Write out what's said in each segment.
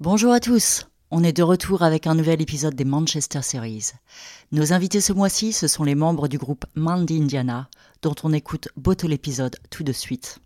Bonjour à tous, on est de retour avec un nouvel épisode des Manchester Series. Nos invités ce mois-ci, ce sont les membres du groupe Mandy Indiana, dont on écoute Bottle l'épisode tout de suite.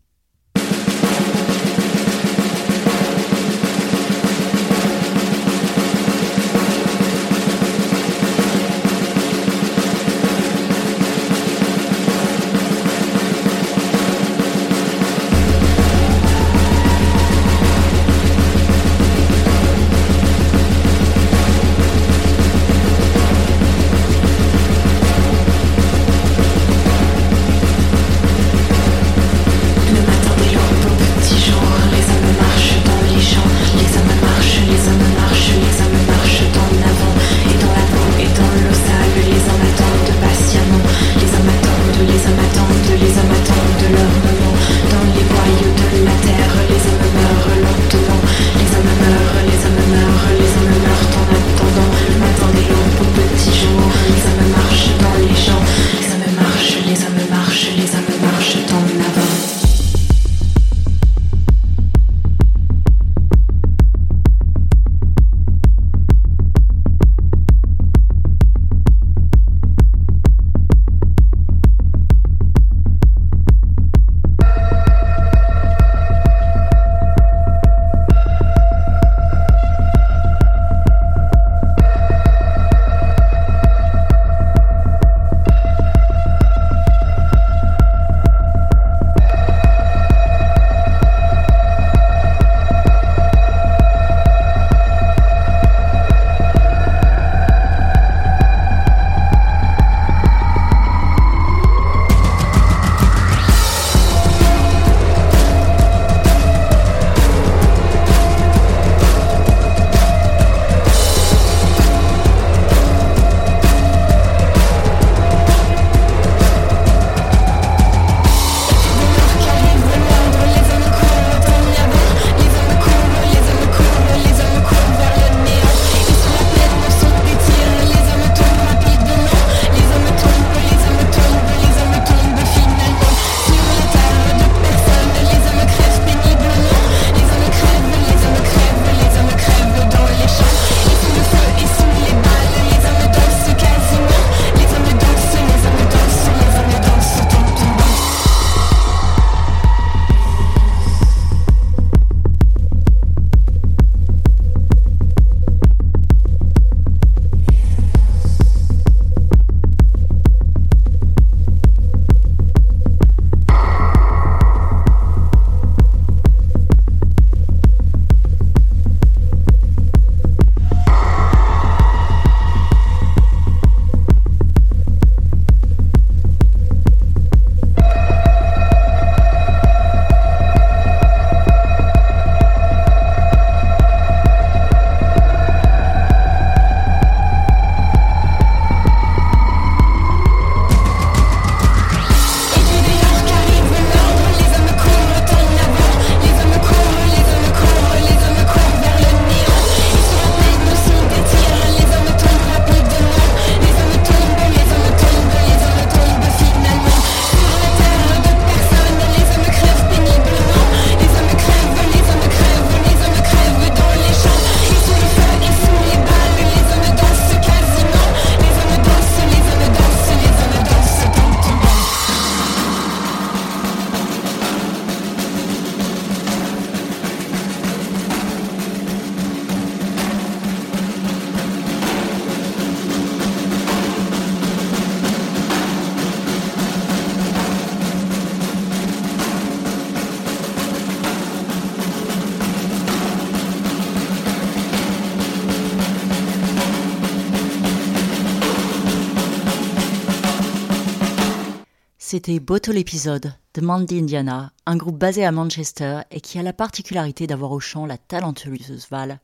C'était Bottle l'épisode de Mandy Indiana, un groupe basé à Manchester et qui a la particularité d'avoir au chant la talentueuse Val,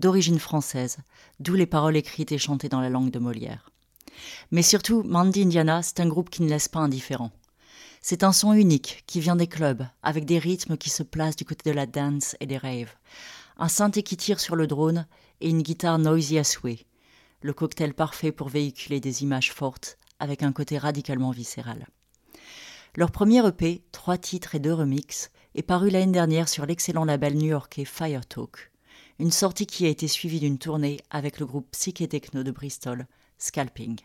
d'origine française, d'où les paroles écrites et chantées dans la langue de Molière. Mais surtout, Mandy Indiana, c'est un groupe qui ne laisse pas indifférent. C'est un son unique qui vient des clubs, avec des rythmes qui se placent du côté de la dance et des raves, un synthé qui tire sur le drone et une guitare noisy à souhait, le cocktail parfait pour véhiculer des images fortes avec un côté radicalement viscéral. Leur premier EP, trois titres et deux remixes, est paru l'année dernière sur l'excellent label new-yorkais Fire Talk, une sortie qui a été suivie d'une tournée avec le groupe psyché techno de Bristol, Scalping.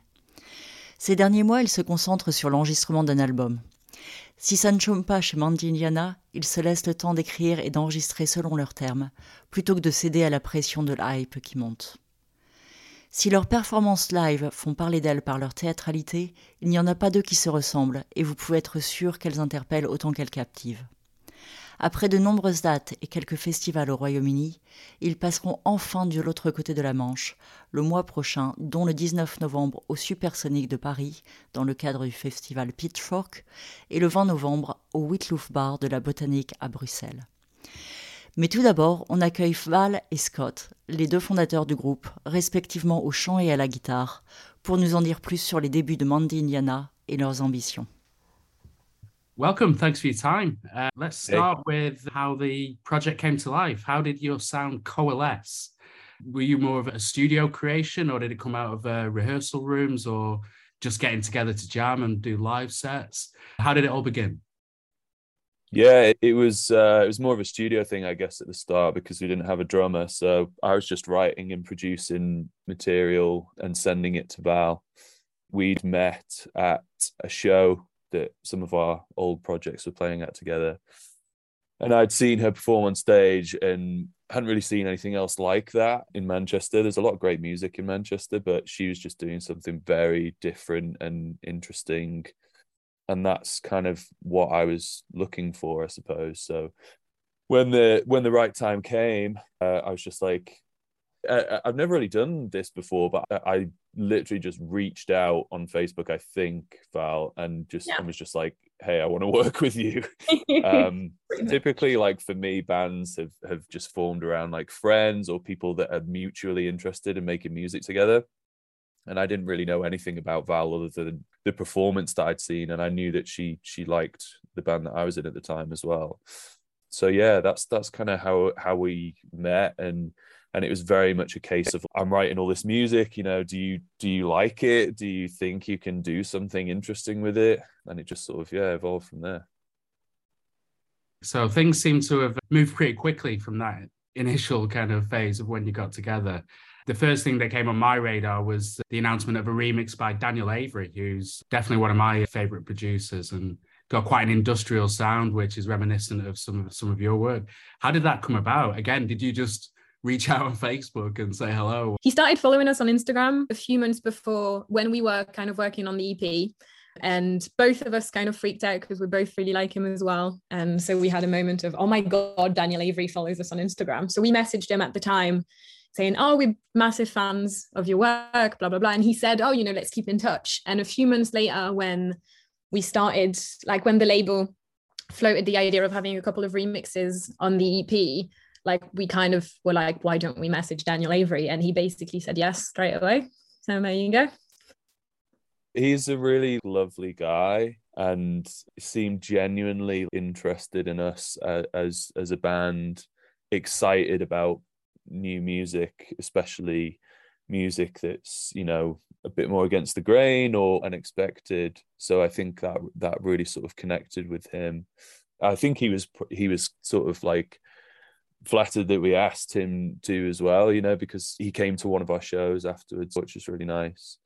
Ces derniers mois, ils se concentrent sur l'enregistrement d'un album. Si ça ne chôme pas chez Mandy Indiana, ils se laissent le temps d'écrire et d'enregistrer selon leurs termes, plutôt que de céder à la pression de l'hype qui monte. Si leurs performances live font parler d'elles par leur théâtralité, il n'y en a pas deux qui se ressemblent, et vous pouvez être sûr qu'elles interpellent autant qu'elles captivent. Après de nombreuses dates et quelques festivals au Royaume-Uni, ils passeront enfin de l'autre côté de la Manche, le mois prochain, dont le 19 novembre au Supersonic de Paris, dans le cadre du festival Pitchfork, et le 20 novembre au Whitlouf Bar de la Botanique à Bruxelles. Mais tout d'abord, on accueille Val et Scott, les deux fondateurs du groupe, respectivement au chant et à la guitare, pour nous en dire plus sur les débuts de Mandy Indiana et leurs ambitions. Welcome. Thanks for your time. Uh, let's start with how the project came to life. How did your sound coalesce? Were you more of a studio creation or did it come out of uh, rehearsal rooms or just getting together to jam and do live sets? How did it all begin? Yeah, it, it was uh, it was more of a studio thing, I guess, at the start because we didn't have a drummer. So I was just writing and producing material and sending it to Val. We'd met at a show that some of our old projects were playing at together. And I'd seen her perform on stage and hadn't really seen anything else like that in Manchester. There's a lot of great music in Manchester, but she was just doing something very different and interesting and that's kind of what I was looking for, I suppose. So when the when the right time came, uh, I was just like, I, have never really done this before, but I, I, literally just reached out on Facebook, I think, Val, and just yeah. was just like, "Hey, I want to work with you." um, typically, like for me, bands have have just formed around like friends or people that are mutually interested in making music together and I didn't really know anything about Val other than the performance that I'd seen, and I knew that she she liked the band that I was in at the time as well. So yeah, that's that's kind of how how we met, and and it was very much a case of I'm writing all this music. You know, do you do you like it? Do you think you can do something interesting with it? And it just sort of yeah evolved from there. So things seem to have moved pretty quickly from that initial kind of phase of when you got together the first thing that came on my radar was the announcement of a remix by Daniel Avery, who's definitely one of my favorite producers and got quite an industrial sound, which is reminiscent of some of some of your work. How did that come about? Again, did you just reach out on Facebook and say hello? He started following us on Instagram a few months before when we were kind of working on the EP. And both of us kind of freaked out because we both really like him as well. And so we had a moment of, oh my God, Daniel Avery follows us on Instagram. So we messaged him at the time saying, Oh, we're massive fans of your work, blah, blah, blah. And he said, Oh, you know, let's keep in touch. And a few months later, when we started, like when the label floated the idea of having a couple of remixes on the EP, like we kind of were like, why don't we message Daniel Avery? And he basically said yes straight away. So there you go. He's a really lovely guy and seemed genuinely interested in us uh, as as a band, excited about new music, especially music that's you know a bit more against the grain or unexpected. So I think that that really sort of connected with him. I think he was he was sort of like flattered that we asked him to as well, you know, because he came to one of our shows afterwards, which was really nice.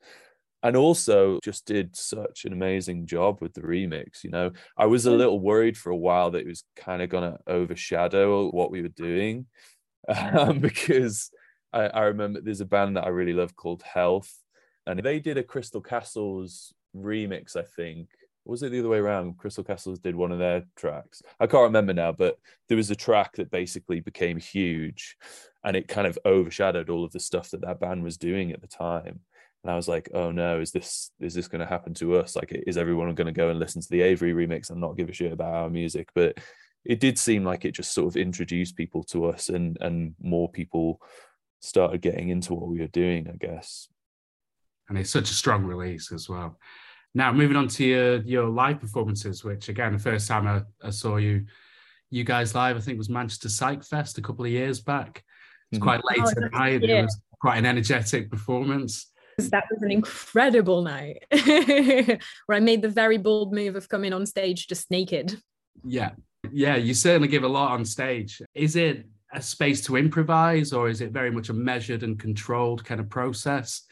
And also just did such an amazing job with the remix. You know, I was a mm. little worried for a while that it was kind of going to overshadow what we were doing um, because I, I remember there's a band that I really love called Health, and they did a Crystal Castles remix, I think. Was it the other way around? Crystal Castles did one of their tracks. I can't remember now, but there was a track that basically became huge and it kind of overshadowed all of the stuff that that band was doing at the time. and I was like, oh no, is this is this going to happen to us? Like, is everyone going to go and listen to the Avery remix and not give a shit about our music? But it did seem like it just sort of introduced people to us, and and more people started getting into what we were doing, I guess. And it's such a strong release as well. Now, moving on to your your live performances, which again, the first time I, I saw you, you guys live, I think was Manchester Psych Fest a couple of years back. It's mm-hmm. quite late oh, at night. It was quite an energetic performance. That was an incredible night where I made the very bold move of coming on stage just naked. Yeah. Yeah, you certainly give a lot on stage. Is it a space to improvise or is it very much a measured and controlled kind of process?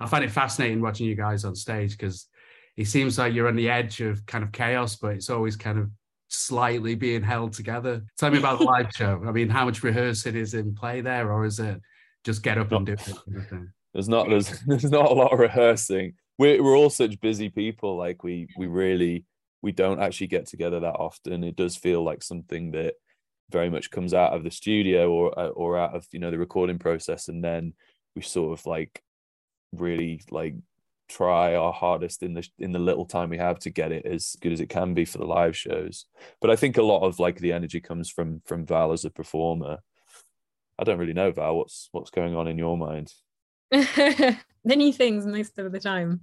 I find it fascinating watching you guys on stage because it seems like you're on the edge of kind of chaos, but it's always kind of slightly being held together. Tell me about the live show. I mean, how much rehearsing is in play there, or is it just get up and do it? There's not there's there's not a lot of rehearsing. We're we're all such busy people. Like we we really we don't actually get together that often. It does feel like something that very much comes out of the studio or uh, or out of you know the recording process, and then we sort of like really like try our hardest in the in the little time we have to get it as good as it can be for the live shows. But I think a lot of like the energy comes from from Val as a performer. I don't really know Val. What's what's going on in your mind? Many things most of the time.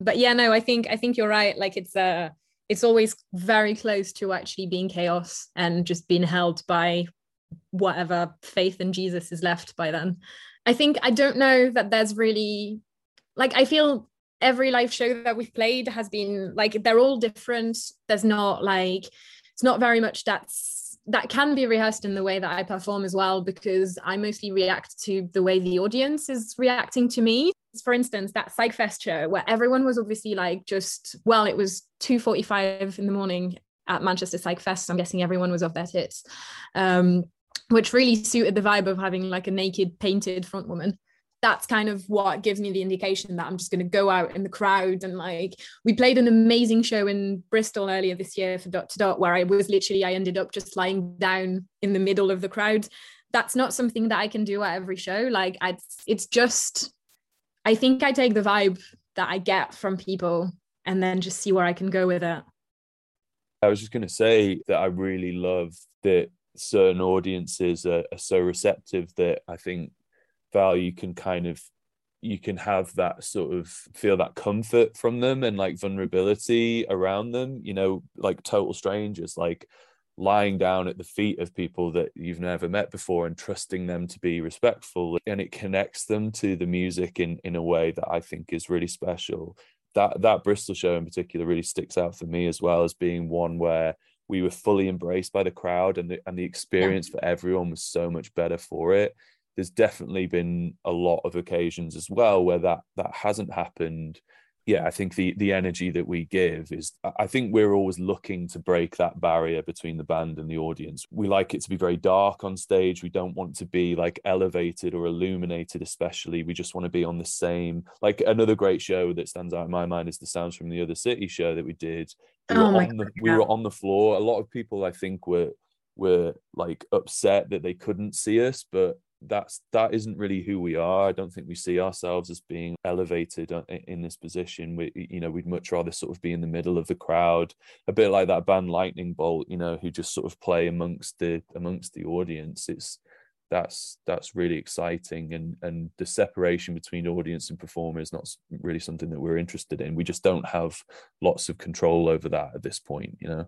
But yeah, no, I think I think you're right. Like it's uh it's always very close to actually being chaos and just being held by whatever faith in Jesus is left by then. I think I don't know that there's really like I feel every live show that we've played has been like they're all different there's not like it's not very much that's that can be rehearsed in the way that I perform as well because I mostly react to the way the audience is reacting to me. For instance, that Psychfest show where everyone was obviously like just well, it was 2:45 in the morning at Manchester Psychfest. So I'm guessing everyone was off their tits, um, which really suited the vibe of having like a naked painted front woman that's kind of what gives me the indication that I'm just going to go out in the crowd and like we played an amazing show in Bristol earlier this year for Dot to Dot where I was literally I ended up just lying down in the middle of the crowd. That's not something that I can do at every show. Like I, it's just I think I take the vibe that I get from people and then just see where I can go with it. I was just going to say that I really love that certain audiences are, are so receptive that I think Val, you can kind of you can have that sort of feel that comfort from them and like vulnerability around them, you know, like total strangers, like lying down at the feet of people that you've never met before and trusting them to be respectful and it connects them to the music in in a way that I think is really special. That that Bristol show in particular really sticks out for me as well as being one where we were fully embraced by the crowd and the and the experience yeah. for everyone was so much better for it there's definitely been a lot of occasions as well where that that hasn't happened yeah i think the the energy that we give is i think we're always looking to break that barrier between the band and the audience. We like it to be very dark on stage. We don't want to be like elevated or illuminated especially. We just want to be on the same like another great show that stands out in my mind is the sounds from the other city show that we did. We, oh were, on the, we were on the floor. A lot of people i think were were like upset that they couldn't see us but that's that isn't really who we are. I don't think we see ourselves as being elevated uh, in this position. We you know we'd much rather sort of be in the middle of the crowd a bit like that band lightning bolt you know who just sort of play amongst the amongst the audience. It's that's that's really exciting and and the separation between audience and performer is not really something that we're interested in. We just don't have lots of control over that at this point you know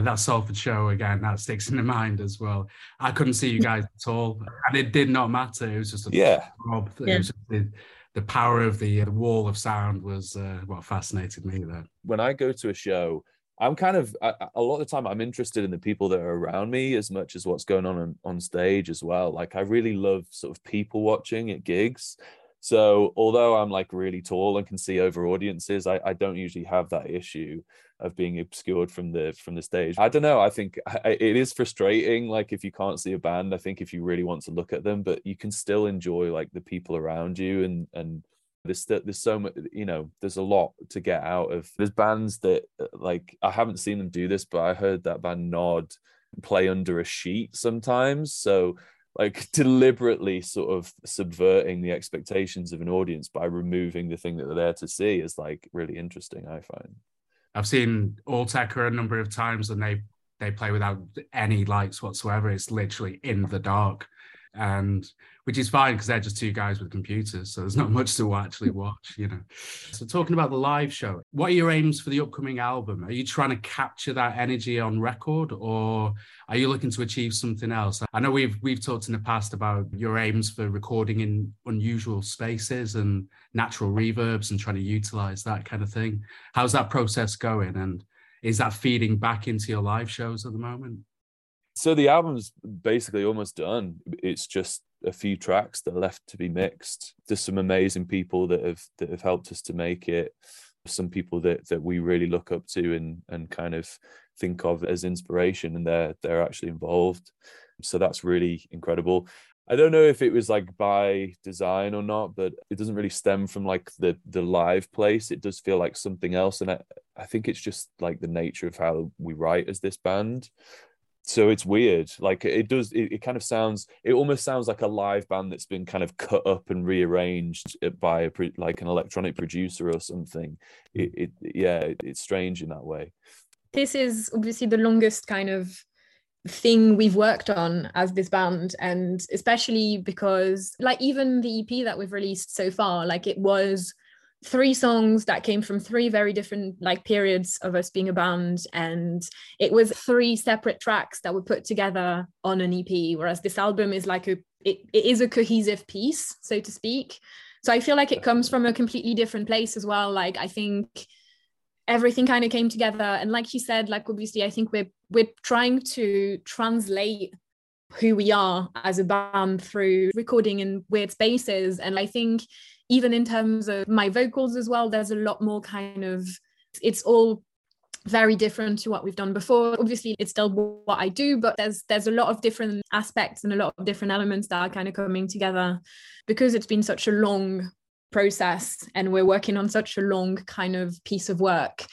that Salford show again, that sticks in the mind as well. I couldn't see you guys at all, and it did not matter. It was just a yeah. Rob. Yeah. Was the, the power of the, the wall of sound was uh, what fascinated me there. When I go to a show, I'm kind of a lot of the time I'm interested in the people that are around me as much as what's going on on, on stage as well. Like I really love sort of people watching at gigs. So although I'm like really tall and can see over audiences, I, I don't usually have that issue of being obscured from the from the stage. I don't know. I think it is frustrating. Like if you can't see a band, I think if you really want to look at them, but you can still enjoy like the people around you and and there's there's so much you know there's a lot to get out of there's bands that uh, like i haven't seen them do this but i heard that band Gnod play under a sheet sometimes so like deliberately sort of subverting the expectations of an audience by removing the thing that they're there to see is like really interesting i find i've seen Autechre a number of times and they they play without any lights whatsoever. It's literally in the dark. And which is fine because they're just two guys with computers so there's not much to actually watch you know. So talking about the live show what are your aims for the upcoming album? Are you trying to capture that energy on record or are you looking to achieve something else? I know we've we've talked in the past about your aims for recording in unusual spaces and natural reverbs and trying to utilize that kind of thing. How's that process going and is that feeding back into your live shows at the moment? So the album's basically almost done. It's just a few tracks that are left to be mixed. There's some amazing people that have that have helped us to make it. Some people that that we really look up to and and kind of think of as inspiration and they're they're actually involved. So that's really incredible. I don't know if it was like by design or not, but it doesn't really stem from like the the live place. It does feel like something else, and I, I think it's just like the nature of how we write as this band so it's weird like it does it, it, kind of sounds it almost sounds like a live band that's been kind of cut up and rearranged uh, by a like an electronic producer or something. It, it yeah it, it's strange in that way. This is obviously the longest kind of thing we've worked on as this band and especially because like even the ep that we've released so far like it was three songs that came from three very different like periods of us being a band and it was three separate tracks that were put together on an ep whereas this album is like a it, it is a cohesive piece so to speak. So i feel like it comes from a completely different place as well. Like i think everything kind of came together and like you said like obviously i think we're we're trying to translate who we are as a band through recording in weird spaces and i think even in terms of my vocals as well, there's a lot more kind of, it's all very different to what we've done before. Obviously it's still what i do but there's there's a lot of different aspects and a lot of different elements that are kind of coming together. Because it's been such a long process and we're working on such a long kind of piece of work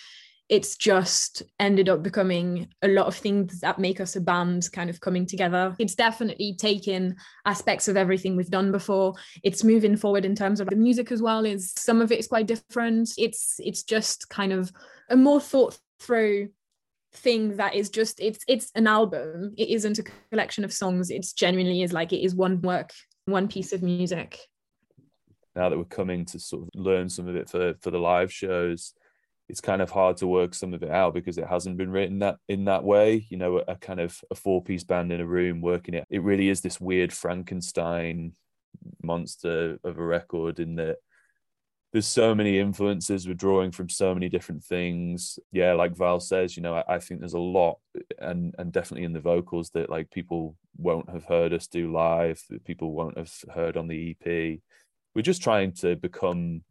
it's just ended up becoming a lot of things that make us a band kind of coming together. It's definitely taken aspects of everything we've done before. It's moving forward in terms of the music as well. Is some of it is quite different. It's it's just kind of a more thought through thing that is just it's it's an album. It isn't a collection of songs. It's genuinely is like it is one work, one piece of music. Now that we're coming to sort of learn some of it for for the live shows it's kind of hard to work some of it out because it hasn't been written that in that way you know a, kind of a four piece band in a room working it. It really is this weird frankenstein monster of a record in that there's so many influences we're drawing from so many different things. Yeah like val says you know I, I, think there's a lot and and definitely in the vocals that like people won't have heard us do live that people won't have heard on the ep we're just trying to become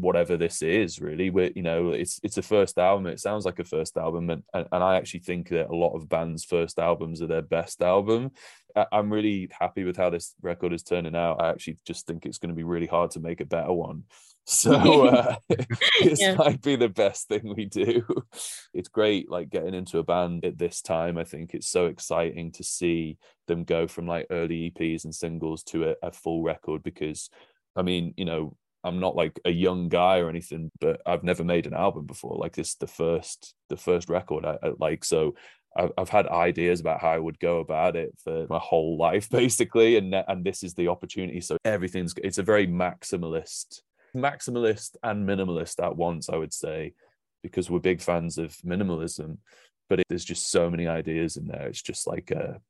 whatever this is really. We're you know it's it's a first album. It sounds like a first album and, and, and i actually think that a lot of bands first albums are their best album. I, i'm really happy with how this record is turning out. I actually just think it's going to be really hard to make a better one. So uh, this yeah. might be the best thing we do. It's great like getting into a band at this time. I think it's so exciting to see them go from like early eps and singles to a, a full record because i mean you know I'm not like a young guy or anything, but I've never made an album before. Like this, the first, the first record I, I like. So I've, I've had ideas about how I would go about it for my whole life, basically, and and this is the opportunity. So everything's it's a very maximalist, maximalist and minimalist at once. I would say, because we're big fans of minimalism, but it, there's just so many ideas in there. It's just like a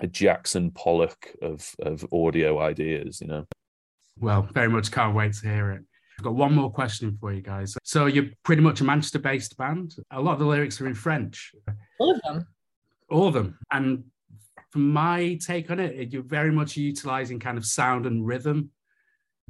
a Jackson Pollock of of audio ideas, you know. Well, very much can't wait to hear it. I've got one more question for you guys. So you're pretty much a Manchester-based band. A lot of the lyrics are in French. All of them. All of them. And from my take on it, you're very much utilizing kind of sound and rhythm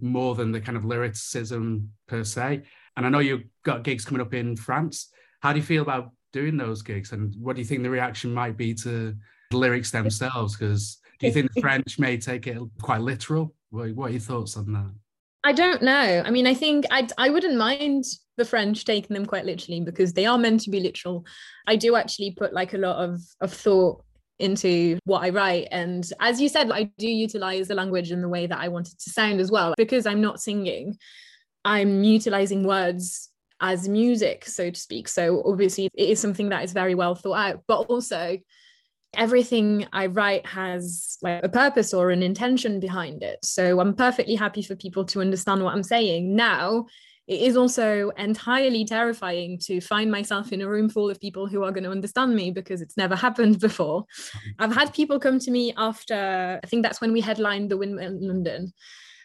more than the kind of lyricism per se. And I know you've got gigs coming up in France. How do you feel about doing those gigs? And what do you think the reaction might be to the lyrics themselves? Because do you think the French may take it quite literal? What, what are your thoughts on that? I don't know. I mean, I think I I wouldn't mind the French taking them quite literally because they are meant to be literal. I do actually put like a lot of of thought into what I write. And as you said, I do utilize the language in the way that I want it to sound as well. Because I'm not singing, I'm utilizing words as music, so to speak. So obviously, it is something that is very well thought out, but also everything I write has like a purpose or an intention behind it. So I'm perfectly happy for people to understand what I'm saying. Now, it is also entirely terrifying to find myself in a room full of people who are going to understand me because it's never happened before. I've had people come to me after, I think that's when we headlined the Windmill in London.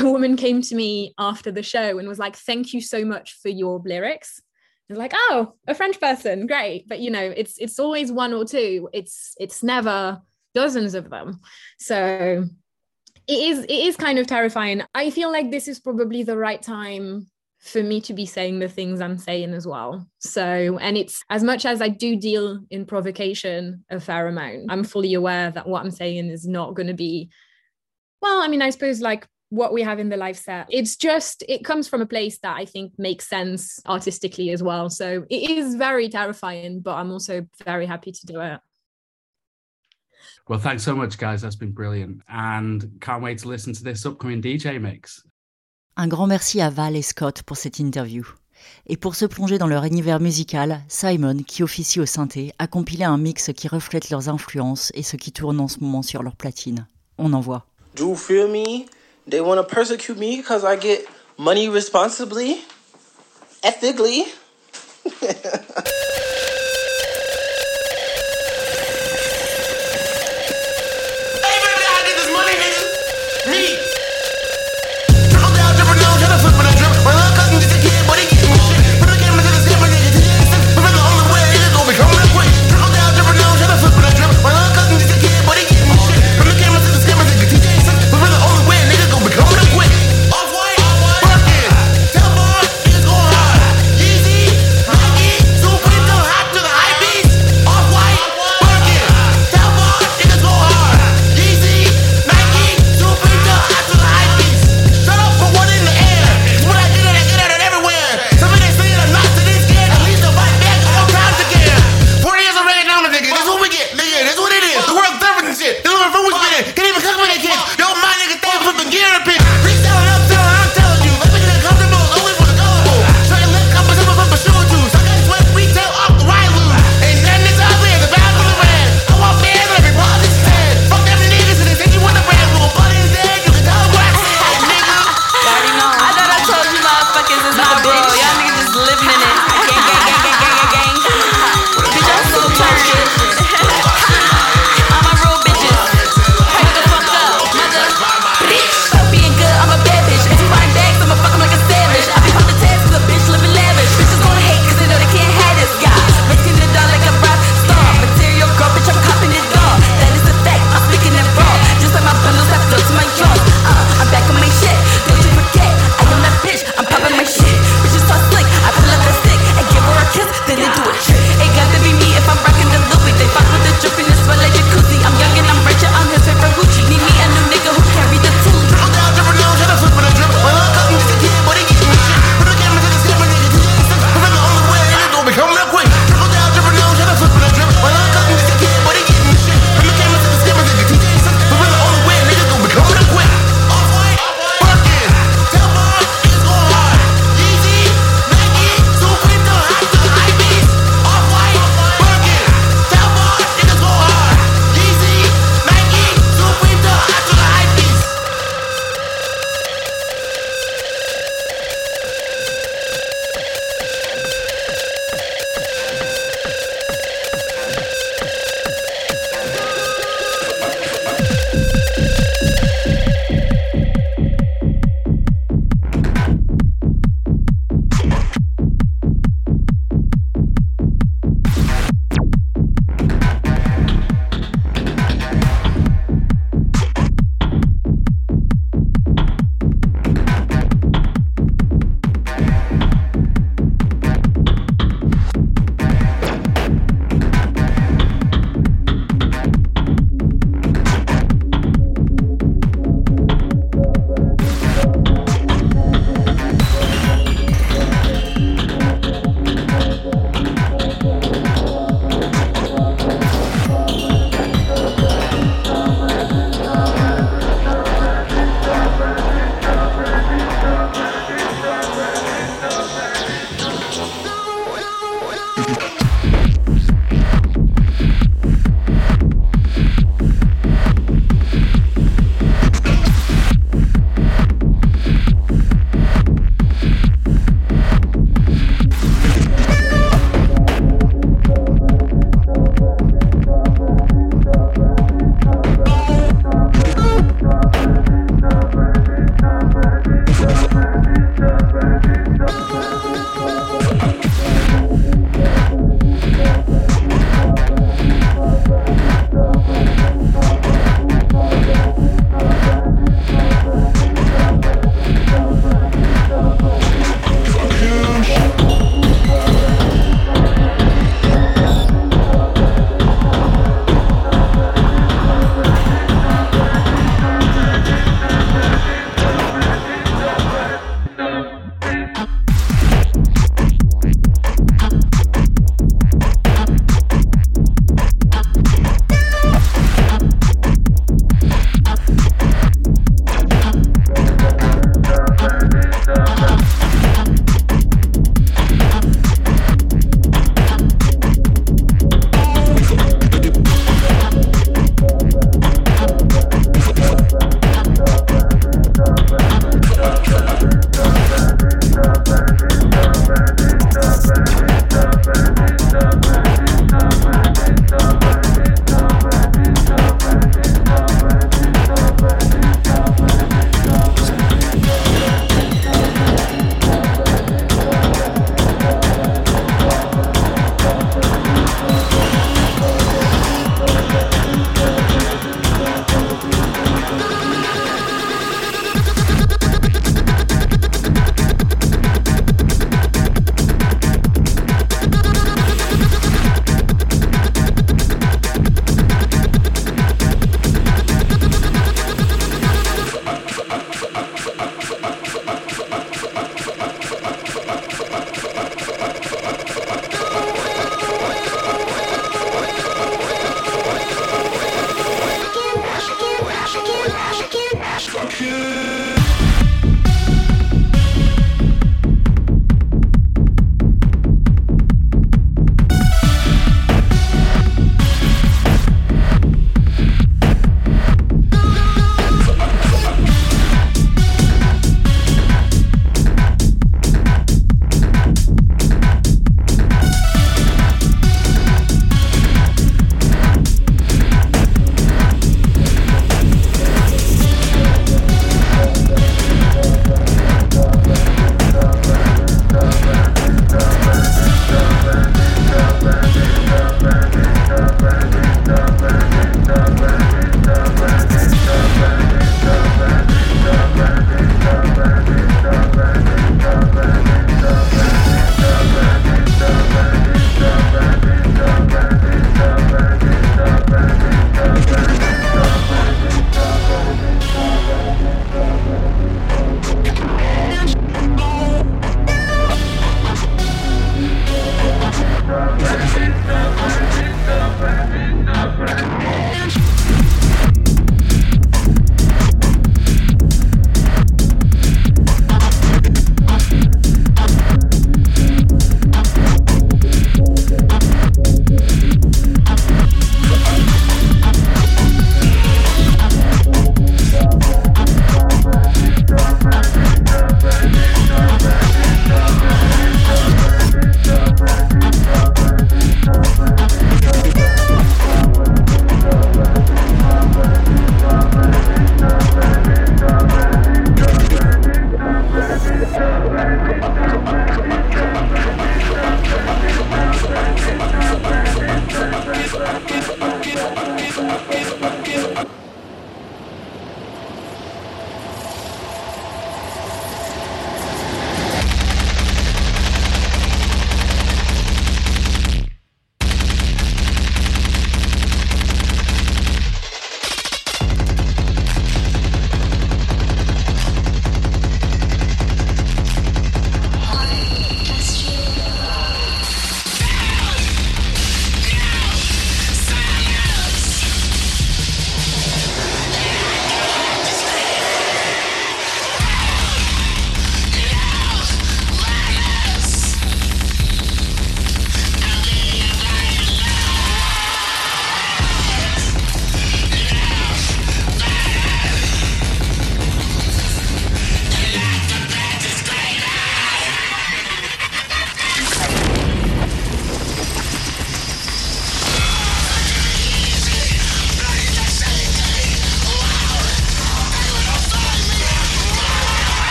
A woman came to me after the show and was like, Thank you so much for your lyrics. It's like, oh, a French person, great. But you know, it's it's always one or two. It's it's never dozens of them. So it is it is kind of terrifying. I feel like this is probably the right time for me to be saying the things I'm saying as well. So, and it's as much as I do deal in provocation a fair amount, I'm fully aware that what I'm saying is not going to be, well, I mean, I suppose like what we have in the live set. It's just, it comes from a place that I think makes sense artistically as well. So it is very terrifying, but I'm also very happy to do it. Well, thanks so much, guys. That's been brilliant. And can't wait to listen to this upcoming DJ mix. Un grand merci à Val et Scott pour cette interview. Et pour se plonger dans leur univers musical, Simon, qui officie au synthé, a compilé un mix qui reflète leurs influences et ce qui tourne en ce moment sur leur platine. On en voit. Do you feel me? They want to persecute me because I get money responsibly, ethically.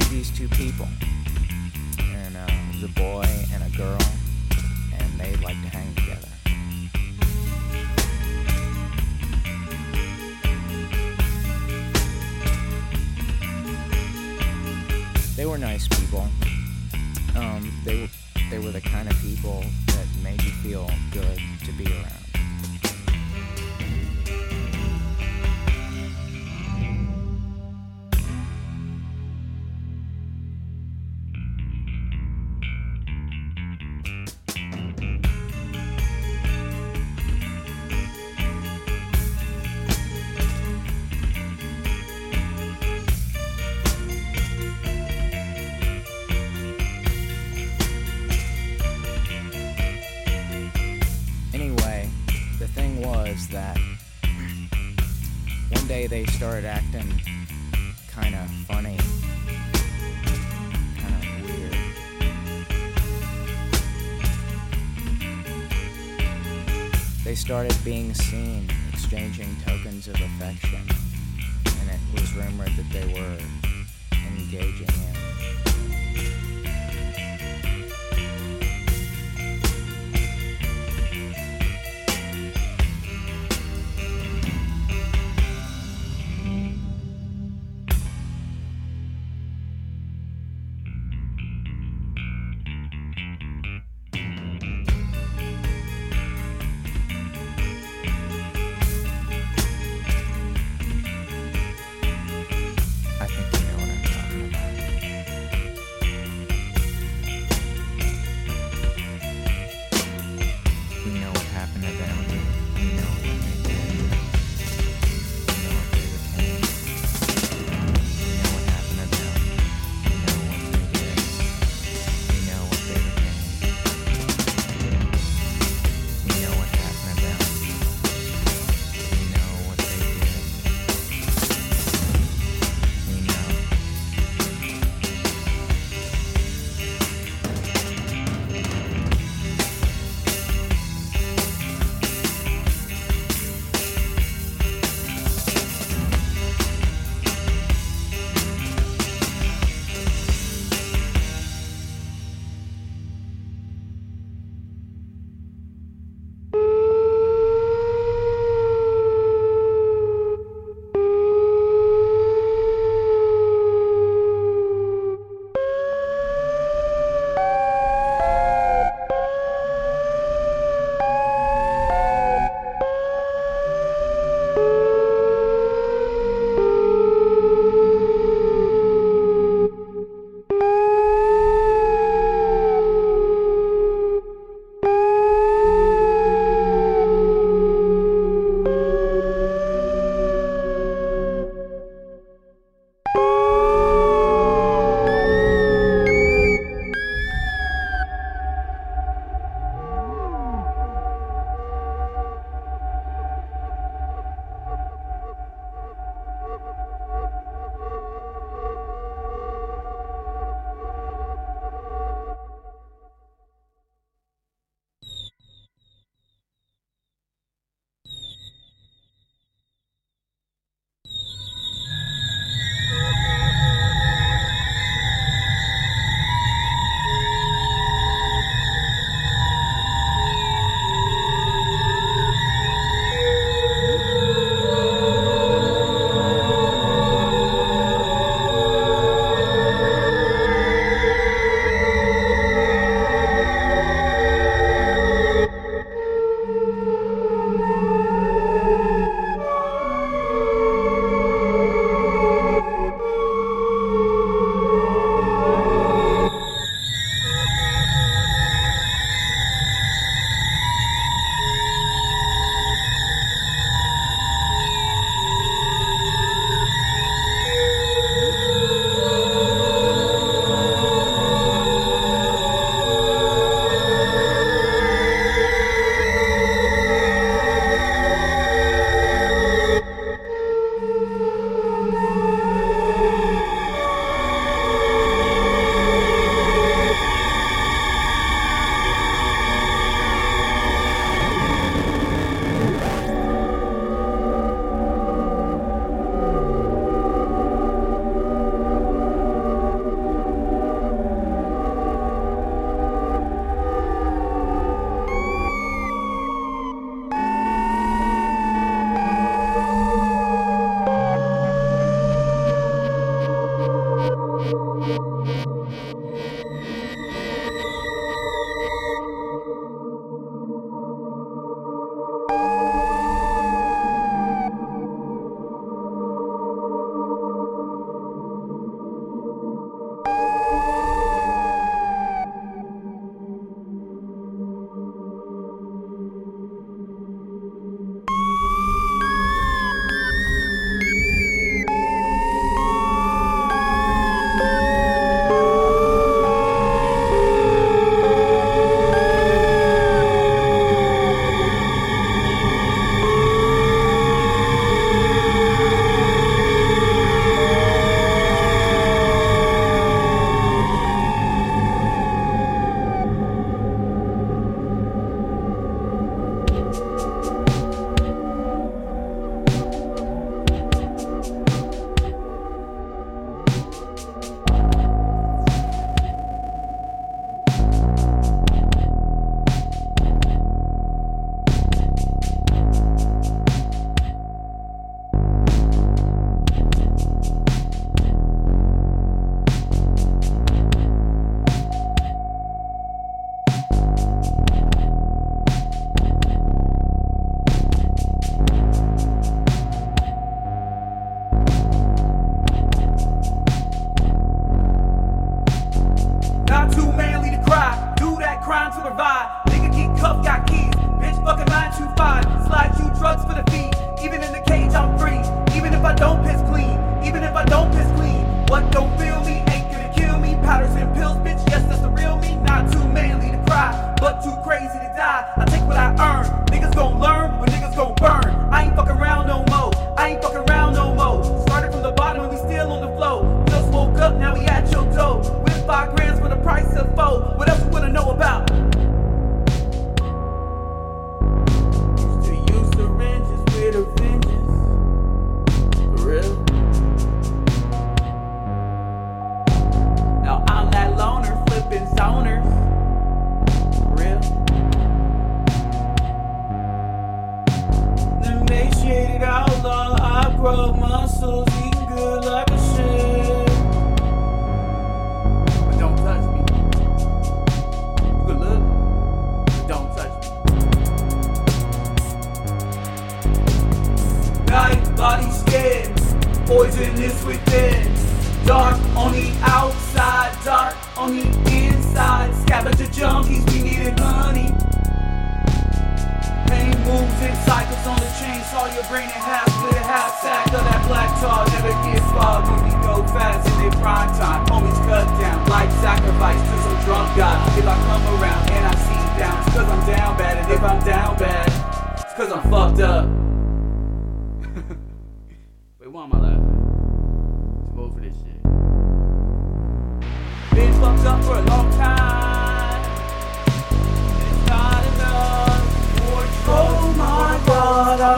these two people, and uh, it was a boy and a girl, and they like to hang together. They were nice people. Um, they they were the kind of people that made you feel good to be around. Started acting kind of funny, kind of weird. They started being seen exchanging tokens of affection, and it was rumored that they were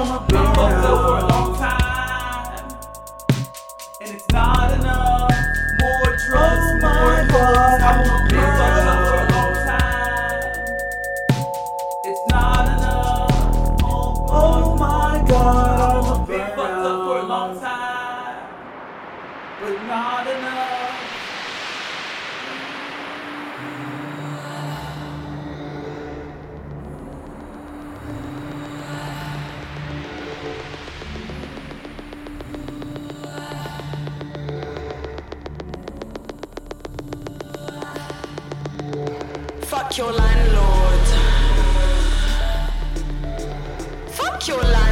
I'm been your landlord.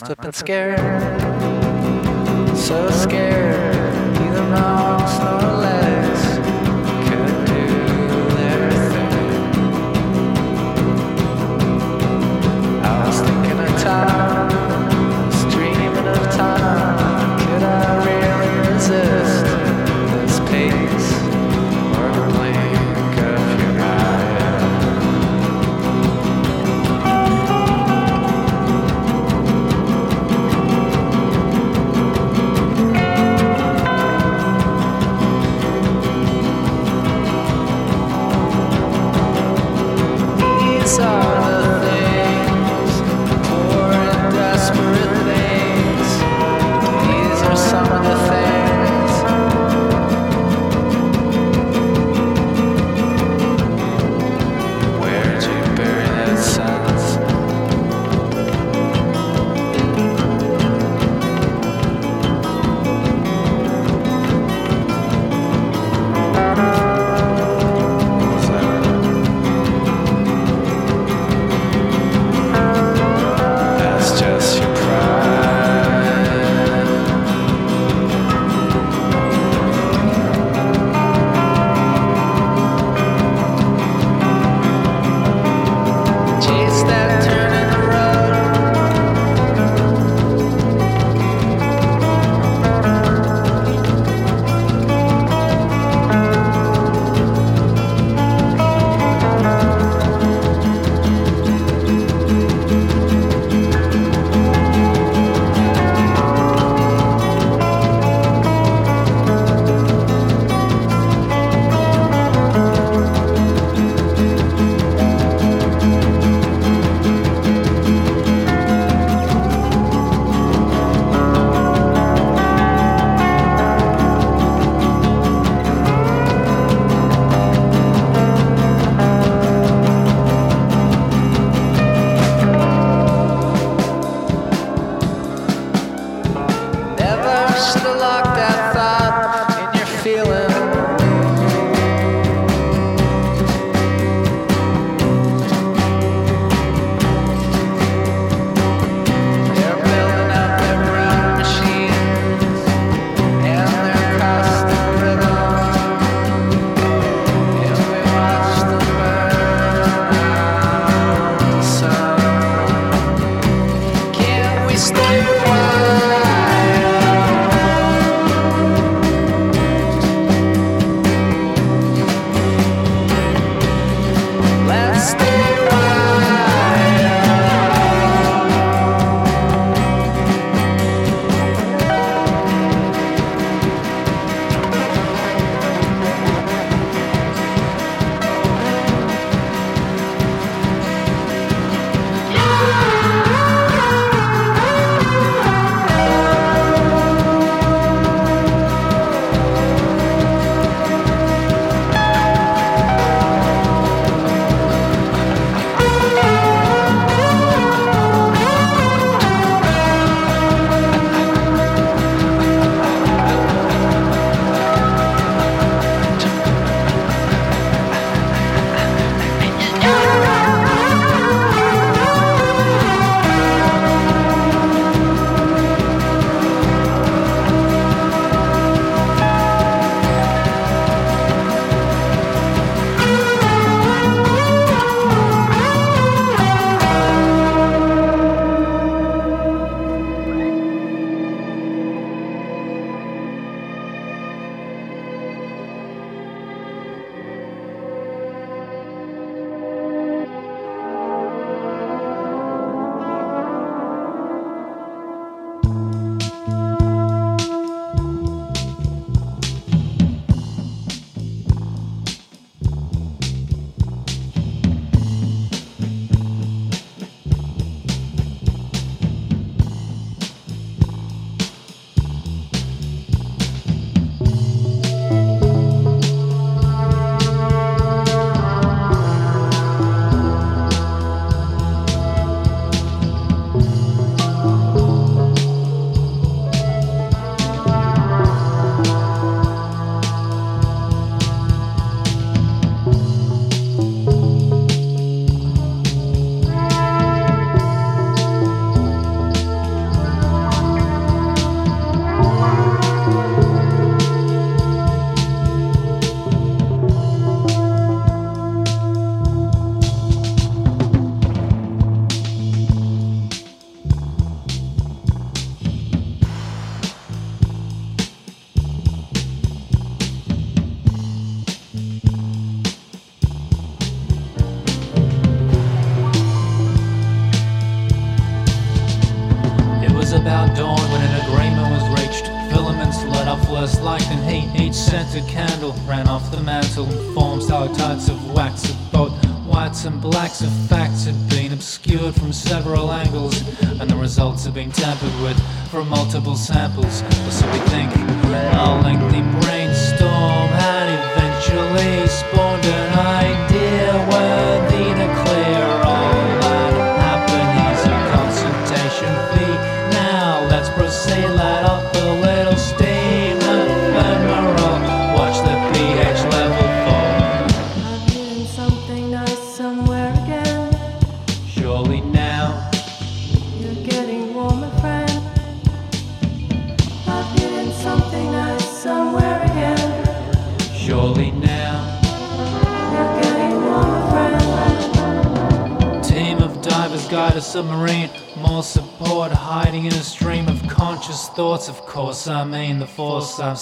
Must have been scared,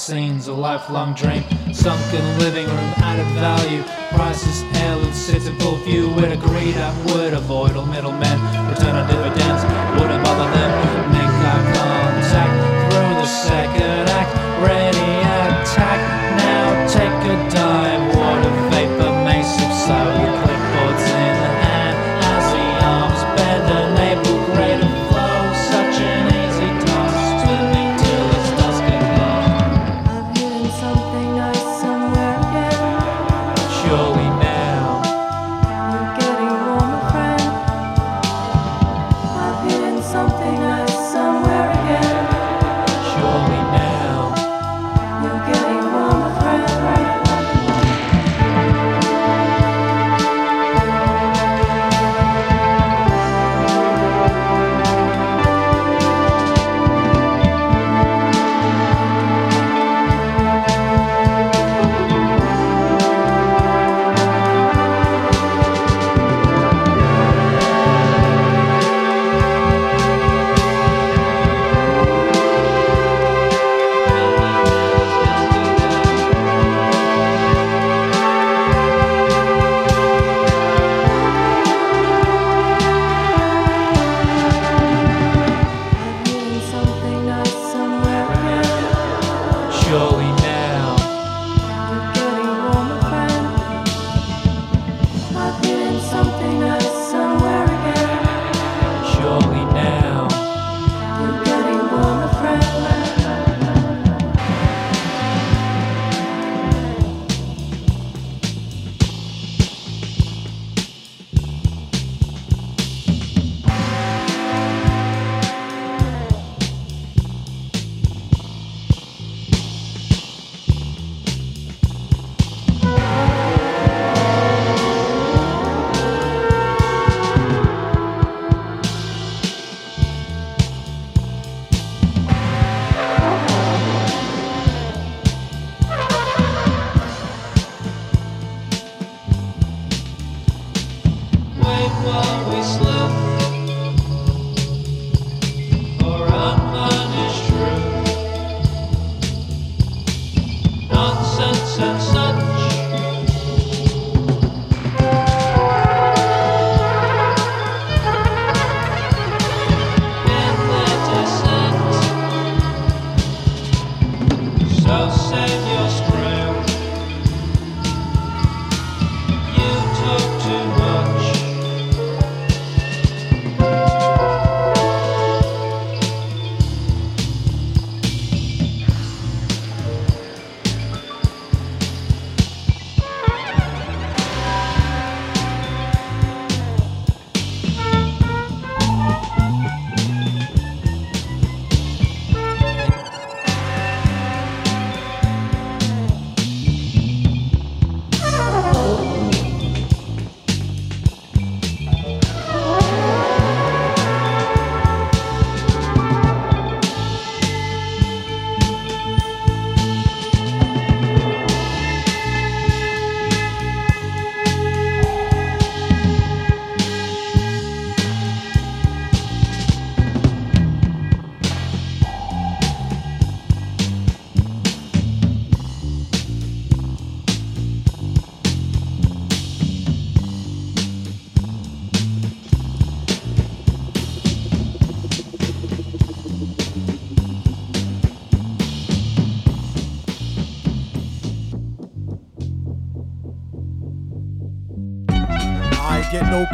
I've a lifelong dream. Sunken living room,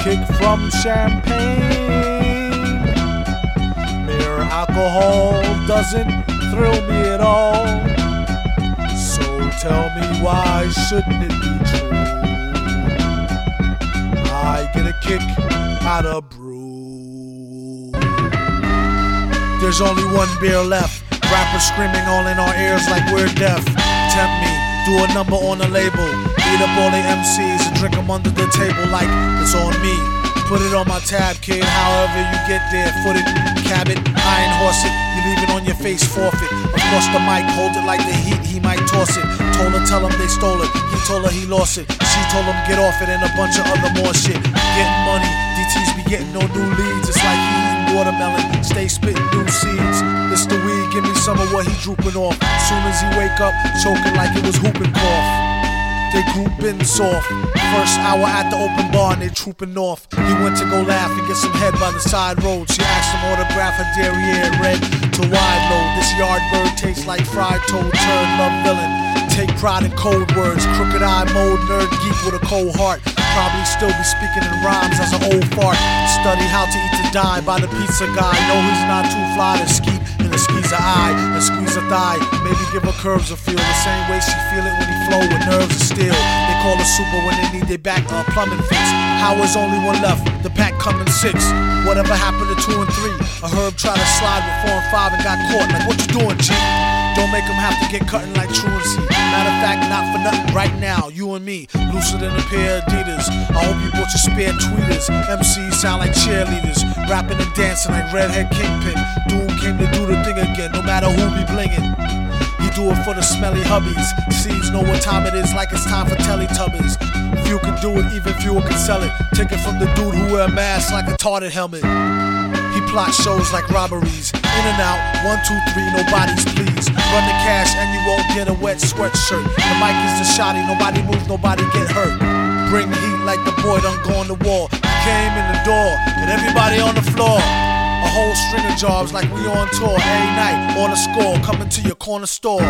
kick from champagne. Mere alcohol doesn't thrill me at all. So tell me why shouldn't it be true? I get a kick out of brew. There's only one beer left. Rappers screaming all in our ears like we're deaf. Tempt me, do a number on a label. Beat up all the MCs and drink them under the table like it's on me. Put it on my tab, kid. However you get there, foot it, cab it, iron horse it. You leave it on your face, forfeit. Course, the mic hold it like the heat. He might toss it. Told her, tell him they stole it. He told her he lost it. She told him get off it and a bunch of other more shit. Getting money, DTs be getting no new leads. It's like he watermelon. Stay spitting new seeds. It's the weed, give me some of what he drooping off. Soon as he wake up, choking like it was whooping cough. They grouping soft. First hour at the open bar and they trooping off. He went to go laugh and get some head by the side road. She asked him autograph her derriere red to wide load. This yard bird tastes like fried toad turn love villain. Take pride in cold words. Crooked eye mode, nerd geek with a cold heart. Probably still be speaking in rhymes as an old fart. Study how to eat to die by the pizza guy. No, he's not too fly to skeet in a squeeze a eye, and squeeze a thigh. Maybe give her curves a feel the same way she feel it when he flow with nerves of steel. They call her super when they need their back uh, plumbing fix. Howard's only one left, the pack coming six. Whatever happened to two and three? A herb tried to slide with four and five and got caught. Like what you doing, G? Don't make them have to get cutting like truancy. Matter of fact, not for nothing right now. You and me, looser than a pair of Adidas. I hope you bought your spare tweeters. MCs sound like cheerleaders, rapping and dancing like Redhead Kingpin. Doom came to do the thing again, no matter who be blingin'. He do it for the smelly hubbies. Seeds know what time it is, like it's time for Teletubbies. Few can do it, even fewer can sell it. Take it from the dude who wear a mask like a tarted helmet. Plot shows like robberies. In and out, one, two, three, nobody's please. Run the cash and you won't get a wet sweatshirt. The mic is the shotty, nobody move, nobody get hurt. Bring heat like the boy done go on the wall. Came in the door and everybody on the floor. A whole string of jobs like we on tour every night. On the score, coming to your corner store.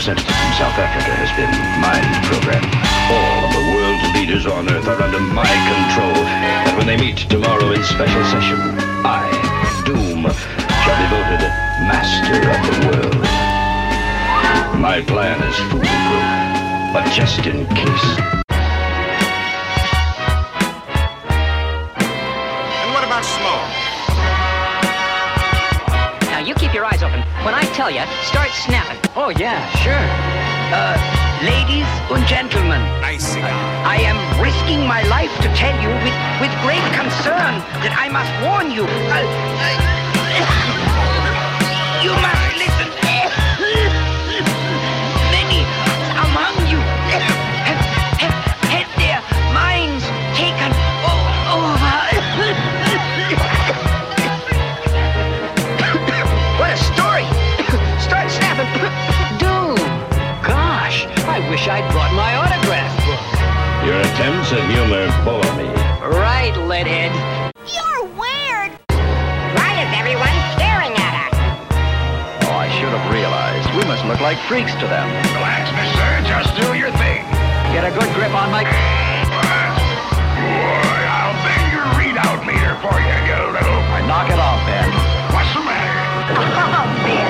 Representative from South Africa has been mind programmed, all of the world's leaders on Earth are under my control. And when they meet tomorrow in special session, I, Doom, shall be voted master of the world. My plan is foolproof, but just in case. And what about Smoke? Now you keep your eyes open. When I tell you, start snapping. Oh yeah, sure. Uh, ladies and gentlemen, Nice cigar. I am risking my life to tell you with, with great concern that I must warn you. Uh, uh, attempts at humor bore me. Right, Leadhead. You're weird. Why is everyone staring at us? Oh, I should have realized. We must look like freaks to them. Relax, mister. Just do your thing. Get a good grip on my. Boy, I'll bend your readout meter for you, you little. I knock it off, Ben. What's the matter? Oh, Ben.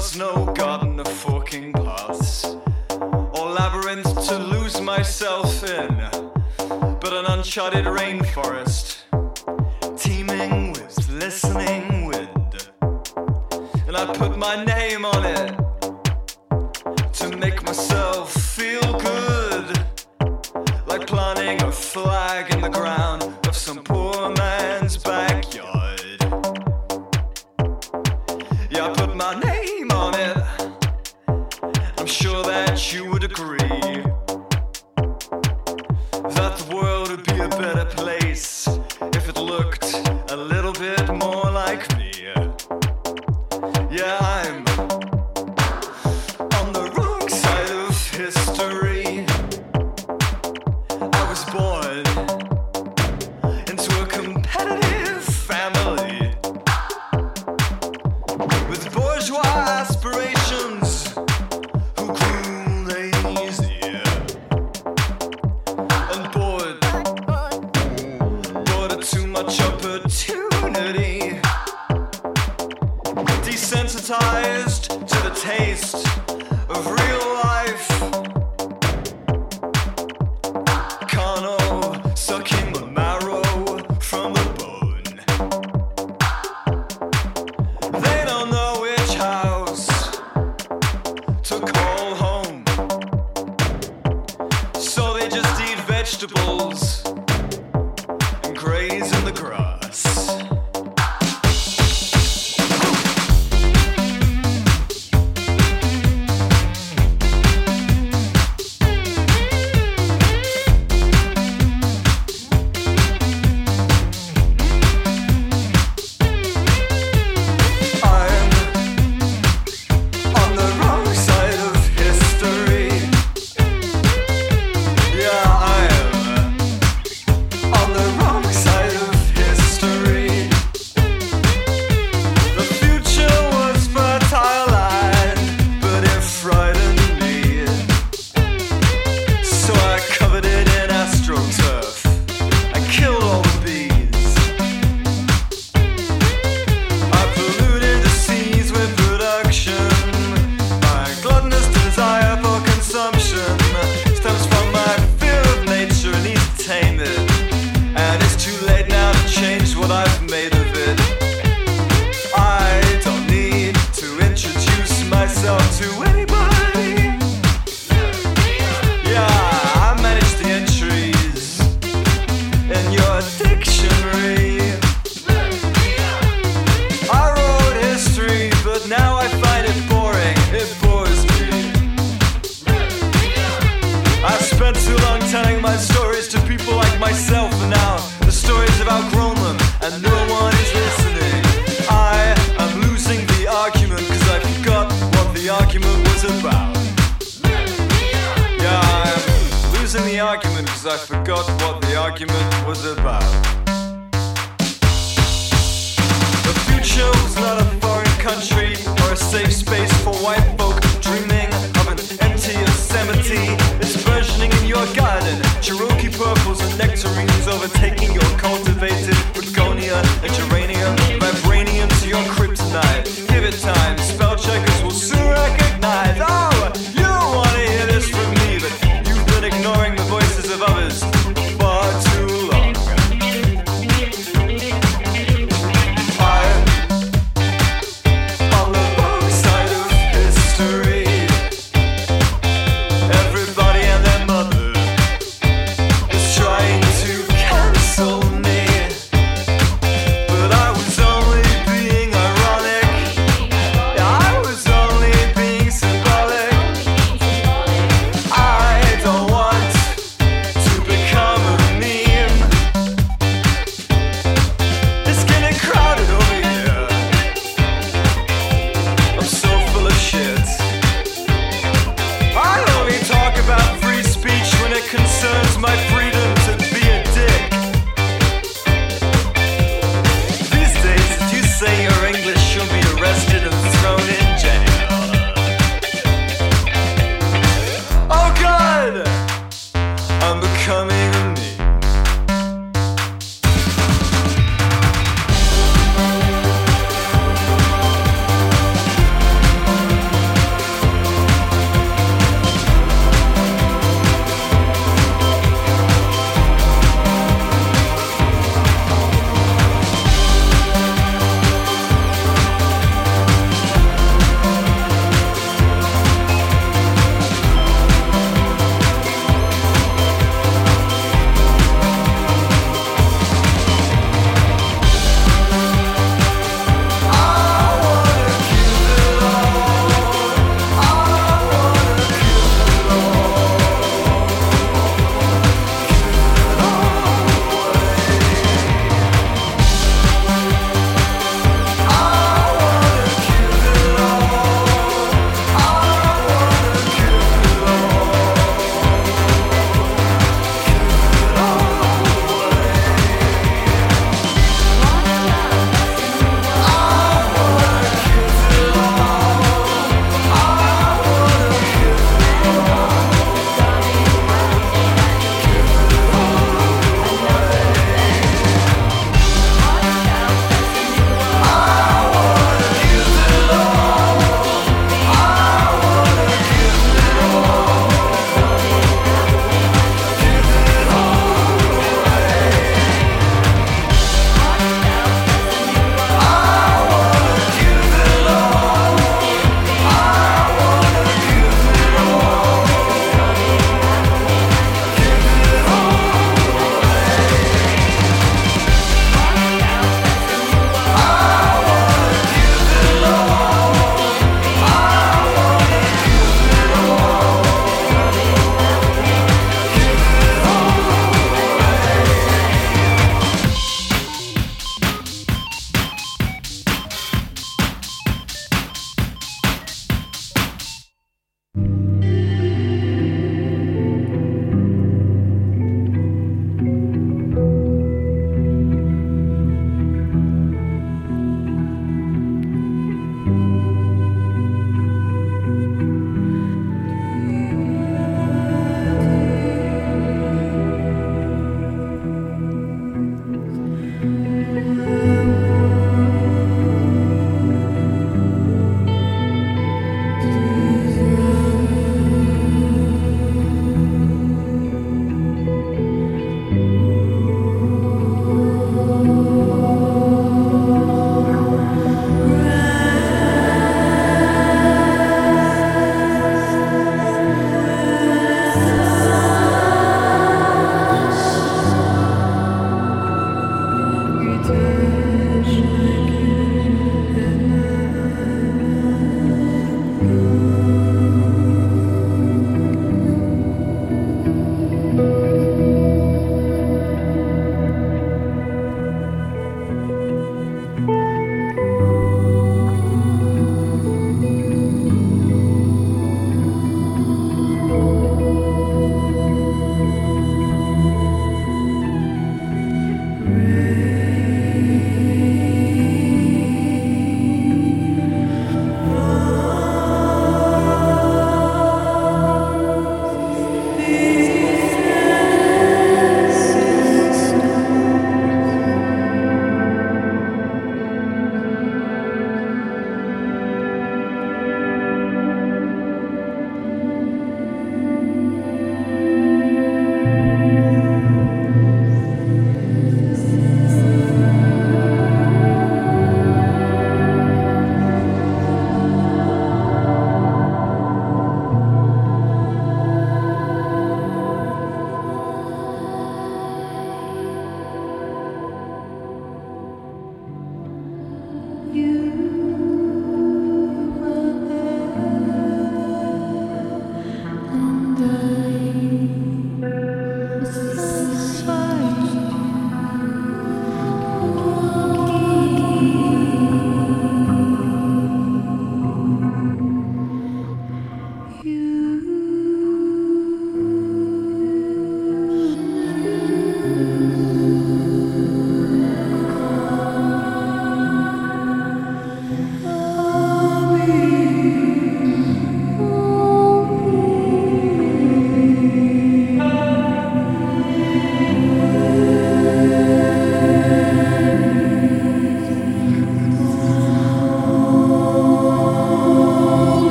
was no garden of forking paths or labyrinth to lose myself in, but an uncharted rainforest.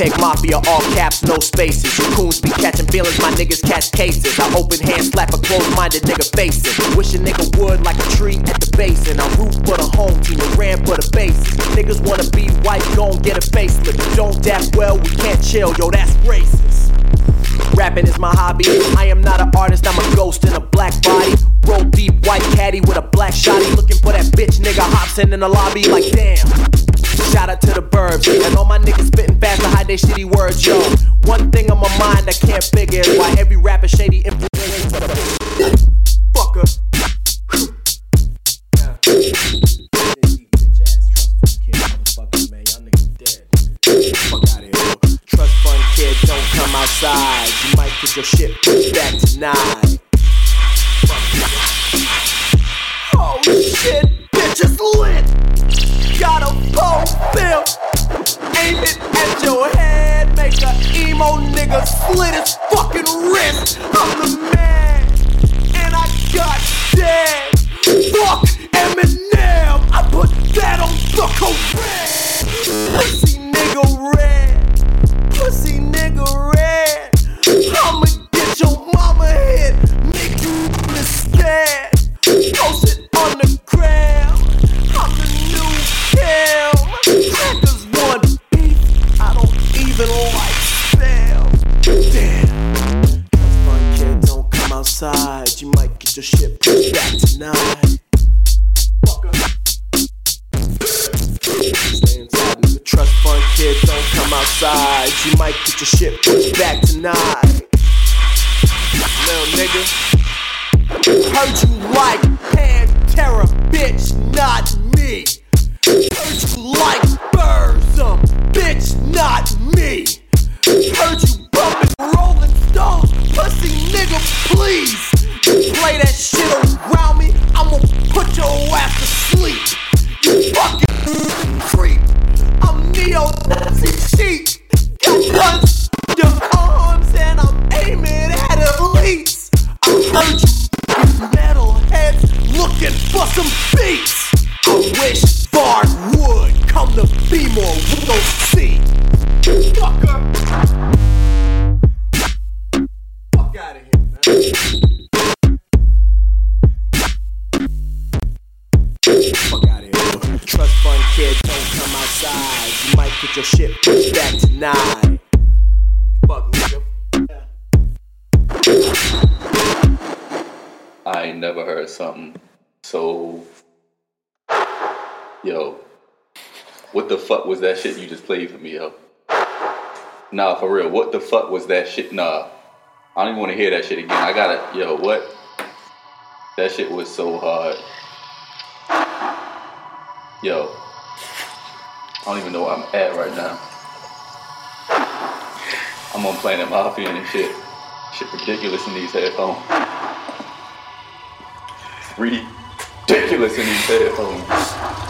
Tech Mafia off for real. What the fuck was that shit? Nah, I don't even want to hear that shit again. I gotta, yo, what? That shit was so hard. Yo, I don't even know where I'm at right now. I'm on Planet Mafia and shit. Shit ridiculous in these headphones. Ridiculous in these headphones.